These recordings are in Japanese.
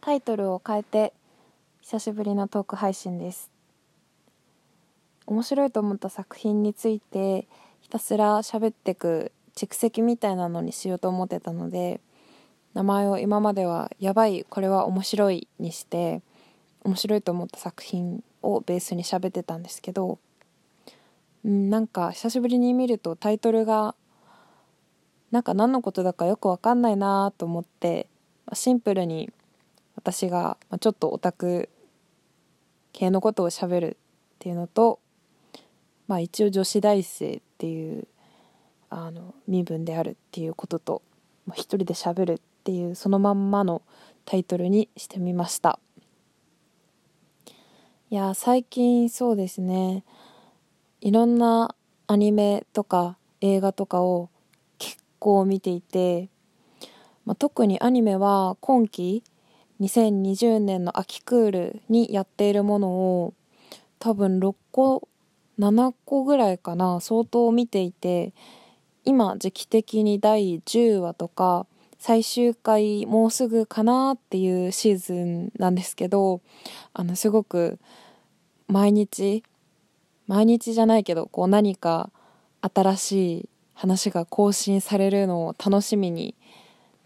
タイトルを変えて久しぶりのトーク配信です。面白いと思った作品についてひたすら喋ってく蓄積みたいなのにしようと思ってたので名前を今までは「やばいこれは面白い」にして面白いと思った作品をベースに喋ってたんですけど、うん、なんか久しぶりに見るとタイトルがなんか何のことだかよくわかんないなと思ってシンプルに私がちょっとオタク系のことをしゃべるっていうのと、まあ、一応女子大生っていうあの身分であるっていうことと、まあ、一人でしゃべるっていうそのまんまのタイトルにしてみました。いや最近そうですね。いろんなアニメとか映画とかを結構見ていてまあ、特にアニメは今期2020年の秋クールにやっているものを多分6個7個ぐらいかな相当見ていて今時期的に第10話とか最終回もうすぐかなっていうシーズンなんですけどあのすごく毎日毎日じゃないけどこう何か新しい話が更新されるのを楽しみに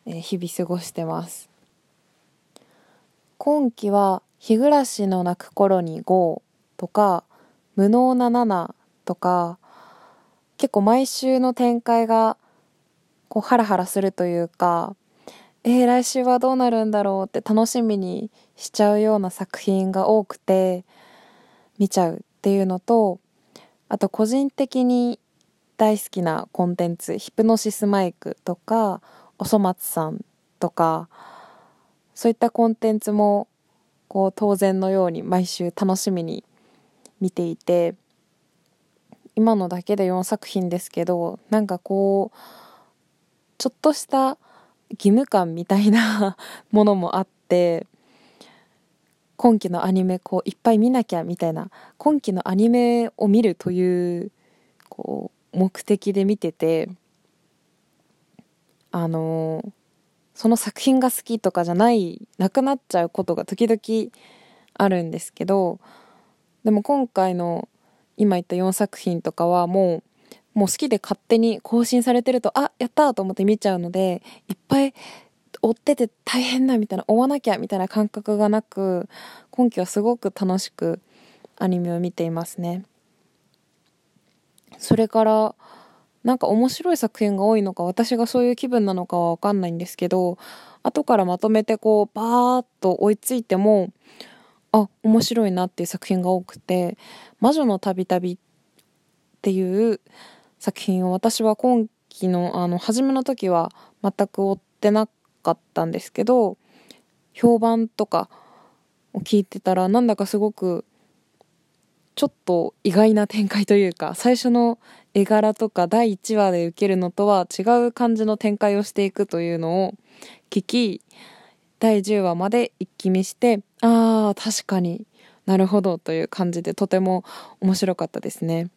日々過ごしてます。今期は「日暮らしの泣く頃に GO」とか「無能な7」とか結構毎週の展開がこうハラハラするというかえー、来週はどうなるんだろうって楽しみにしちゃうような作品が多くて見ちゃうっていうのとあと個人的に大好きなコンテンツヒプノシスマイクとかおそ松さんとかそういったコンテンツもこう当然のように毎週楽しみに見ていて今のだけで4作品ですけどなんかこうちょっとした義務感みたいな ものもあって今期のアニメこういっぱい見なきゃみたいな今期のアニメを見るというこう目的で見ててあのその作品が好きとかじゃないなくなっちゃうことが時々あるんですけどでも今回の今言った4作品とかはもうもう好きで勝手に更新されてるとあやったと思って見ちゃうのでいっぱい追ってて大変だみたいな追わなきゃみたいな感覚がなく今期はすごく楽しくアニメを見ていますね。それからなんか面白い作品が多いのか私がそういう気分なのかは分かんないんですけど後からまとめてこうバーッと追いついてもあ面白いなっていう作品が多くて「魔女のたびたび」っていう作品を私は今期のあの初めの時は全く追ってなかったんですけど評判とかを聞いてたらなんだかすごくちょっと意外な展開というか最初の絵柄とか第1話で受けるのとは違う感じの展開をしていくというのを聞き第10話まで一気見してああ確かになるほどという感じでとても面白かったですね。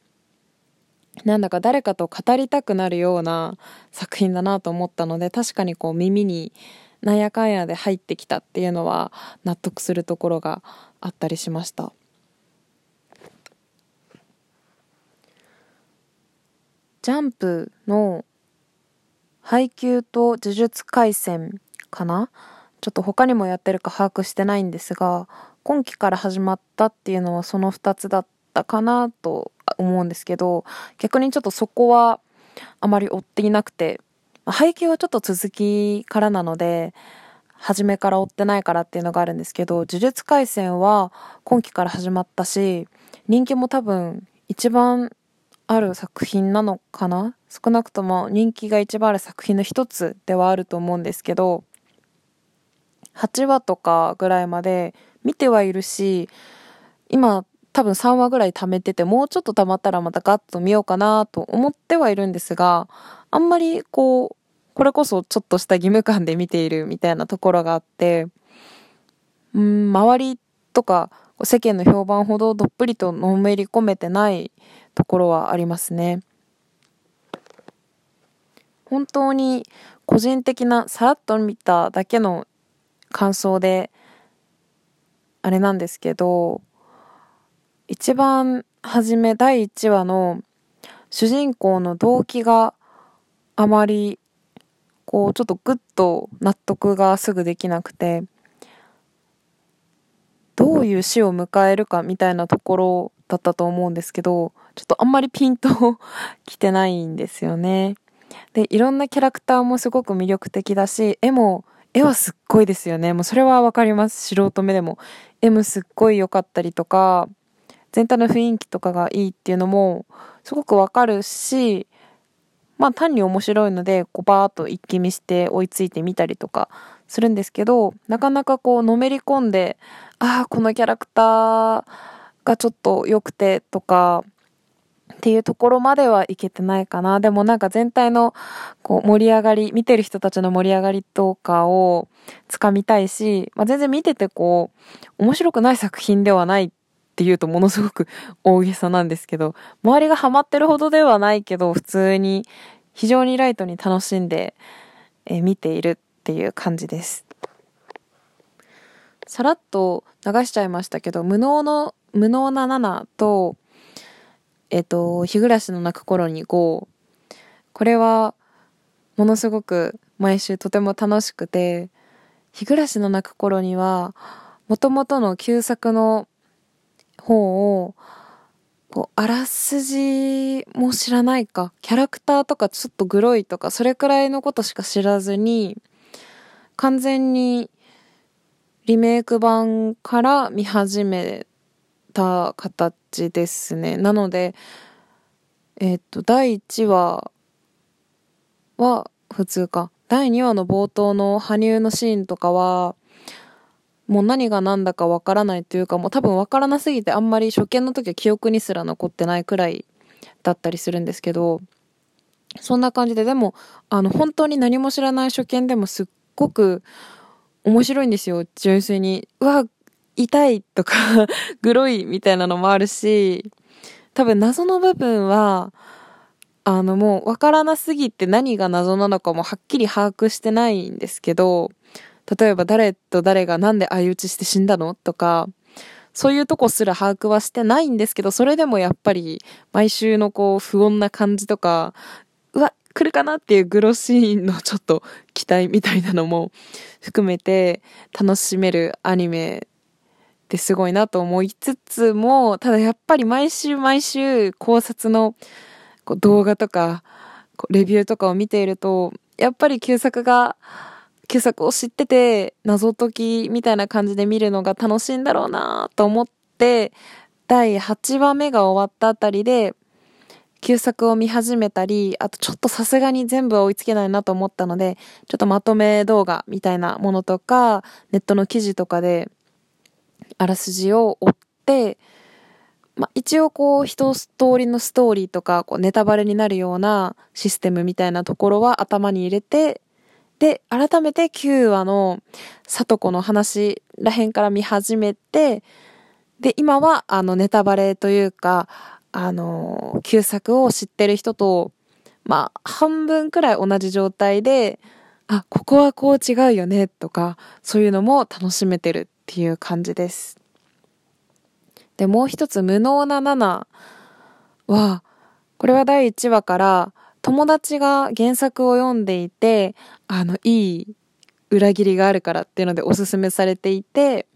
なんだか誰かと語りたくなるような作品だなと思ったので確かにこう耳になんやかんやで入ってきたっていうのは納得するところがあったりしました。ジャンプの配給と呪術廻戦かな？ちょっと他にもやってるか把握してないんですが今期から始まったっていうのはその2つだったかなと思うんですけど逆にちょっとそこはあまり追っていなくて配給はちょっと続きからなので初めから追ってないからっていうのがあるんですけど呪術廻戦は今期から始まったし人気も多分一番ある作品なのかな？少なくとも人気が一番ある作品の一つではあると思うんですけど8話とかぐらいまで見てはいるし今多分3話ぐらい貯めててもうちょっと貯まったらまたガッと見ようかなと思ってはいるんですがあんまりこうこれこそちょっとした義務感で見ているみたいなところがあってうん周りとか世間の評判ほどどっぷりとのめり込めてないところはありますね。本当に個人的なさらっと見ただけの感想であれなんですけど、一番初め第1話の主人公の動機があまりこうちょっとグッと納得がすぐできなくてどういう死を迎えるかみたいなところだったと思うんですけどちょっとあんまりピンとき てないんですよね。でいろんなキャラクターもすごく魅力的だし絵も絵はすっごいですよね。もうそれはわかります。素人目でも。絵もすっごい良かったりとか全体の雰囲気とかがいいっていうのもすごくわかるしまあ単に面白いのでこうバーッと一気見して追いついてみたりとかするんですけどなかなかこうのめり込んでああこのキャラクターがちょっと良くてとかっていうところまではいけてないかな。でもなんか全体のこう盛り上がり、見てる人たちの盛り上がりとかをつかみたいし、まあ、全然見ててこう、面白くない作品ではないっていうとものすごく 大げさなんですけど、周りがハマってるほどではないけど、普通に非常にライトに楽しんで、え見ているっていう感じです。さらっと流しちゃいましたけど、無能の、無能な7と、えっと、日暮らしの泣く頃に GO。これは、ものすごく毎週とても楽しくて、日暮らしの泣く頃には、もともとの旧作の方を、こう、あらすじも知らないか、キャラクターとかちょっとグロいとか、それくらいのことしか知らずに、完全にリメイク版から見始めた形ですね。なので、えっと、第1話は普通か。第2話の冒頭の羽生のシーンとかは、もう何が何だかわからないというか、もう多分わからなすぎてあんまり初見の時は記憶にすら残ってないくらいだったりするんですけど、そんな感じで、でも、あの、本当に何も知らない初見でもすっごく面白いんですよ、純粋に。うわ、痛いとか グロいみたいなのもあるし、多分謎の部分は、あのもうわからなすぎて何が謎なのかもはっきり把握してないんですけど、例えば誰と誰がなんで相打ちして死んだのとか、そういうとこすら把握はしてないんですけど、それでもやっぱり毎週のこう不穏な感じとか、うわ、来るかなっていうグロシーンのちょっと期待みたいなのも含めて楽しめるアニメってすごいなと思いつつも、ただやっぱり毎週毎週考察のこう動画とか、レビューとかを見ていると、やっぱり旧作が、旧作を知ってて謎解きみたいな感じで見るのが楽しいんだろうなと思って、第8話目が終わったあたりで、旧作を見始めたり、あとちょっとさすがに全部は追いつけないなと思ったので、ちょっとまとめ動画みたいなものとか、ネットの記事とかであらすじを追って、まあ、一応こう一通りのストーリーとかこうネタバレになるようなシステムみたいなところは頭に入れて、で、改めて9話の里子の話らへんから見始めて、で、今はあのネタバレというか、あの、旧作を知ってる人と、まあ、半分くらい同じ状態で、あ、ここはこう違うよね、とか、そういうのも楽しめてるっていう感じです。で、もう一つ、無能な7は、これは第1話から友達が原作を読んでいて、あの、いい裏切りがあるからっていうのでおすすめされていて、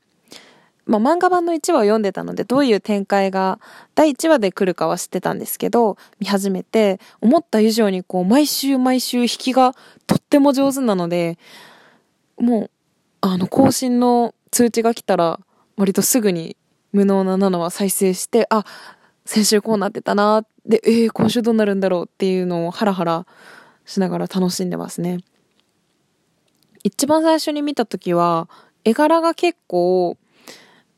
まあ、漫画版の1話を読んでたので、どういう展開が第1話で来るかは知ってたんですけど、見始めて、思った以上にこう、毎週毎週引きがとっても上手なので、もう、あの、更新の通知が来たら、割とすぐに無能な7は再生して、あ、先週こうなってたな、で、えー、今週どうなるんだろうっていうのをハラハラしながら楽しんでますね。一番最初に見た時は、絵柄が結構、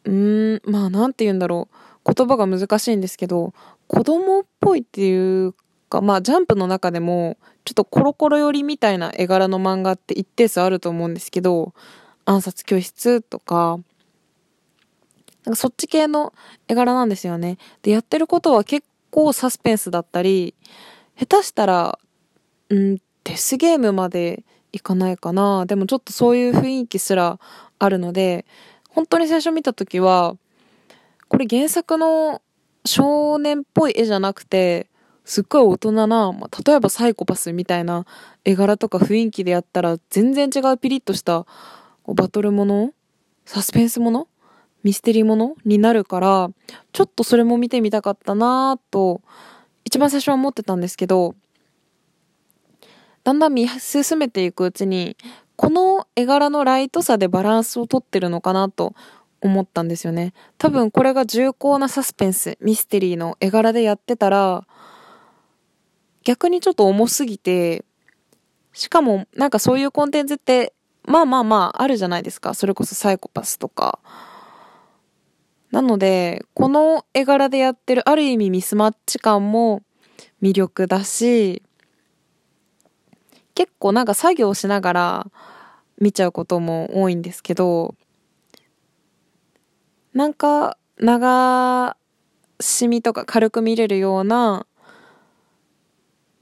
うーん、まあなんて言うんだろう。言葉が難しいんですけど、子供っぽいっていうか、まあジャンプの中でも、ちょっとコロコロ寄りみたいな絵柄の漫画って一定数あると思うんですけど、暗殺教室とか、なんかそっち系の絵柄なんですよね。で、やってることは結構サスペンスだったり、下手したら、うん、デスゲームまでいかないかな。でもちょっとそういう雰囲気すらあるので、本当に最初見た時は、これ原作の少年っぽい絵じゃなくて、すっごい大人な、まあ、例えばサイコパスみたいな絵柄とか雰囲気でやったら全然違うピリッとしたバトルものサスペンスものミステリーものになるから、ちょっとそれも見てみたかったなと、一番最初は思ってたんですけど、だんだん見進めていくうちに、この絵柄のライトさでバランスをとってるのかなと思ったんですよね。多分これが重厚なサスペンス、ミステリーの絵柄でやってたら、逆にちょっと重すぎて、しかもなんかそういうコンテンツって、まあまあまああるじゃないですか。それこそサイコパスとか。なので、この絵柄でやってるある意味ミスマッチ感も魅力だし、結構なんか作業しながら見ちゃうことも多いんですけど、なんか長しみとか軽く見れるような、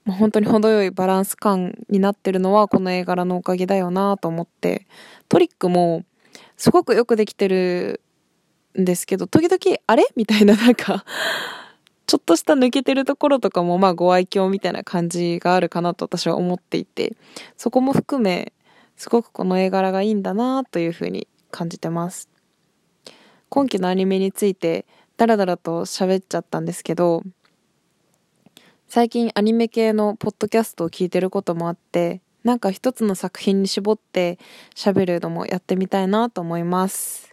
本当に程よいバランス感になってるのはこの絵柄のおかげだよなと思って、トリックもすごくよくできてるんですけど、時々あれ？みたいななんかちょっとした抜けてるところとかもまあご愛嬌みたいな感じがあるかなと私は思っていて、そこも含め、すごくこの絵柄がいいんだなというふうに感じてます。今期のアニメについてダラダラと喋っちゃったんですけど、最近アニメ系のポッドキャストを聞いてることもあって、なんか一つの作品に絞って喋るのもやってみたいなと思います。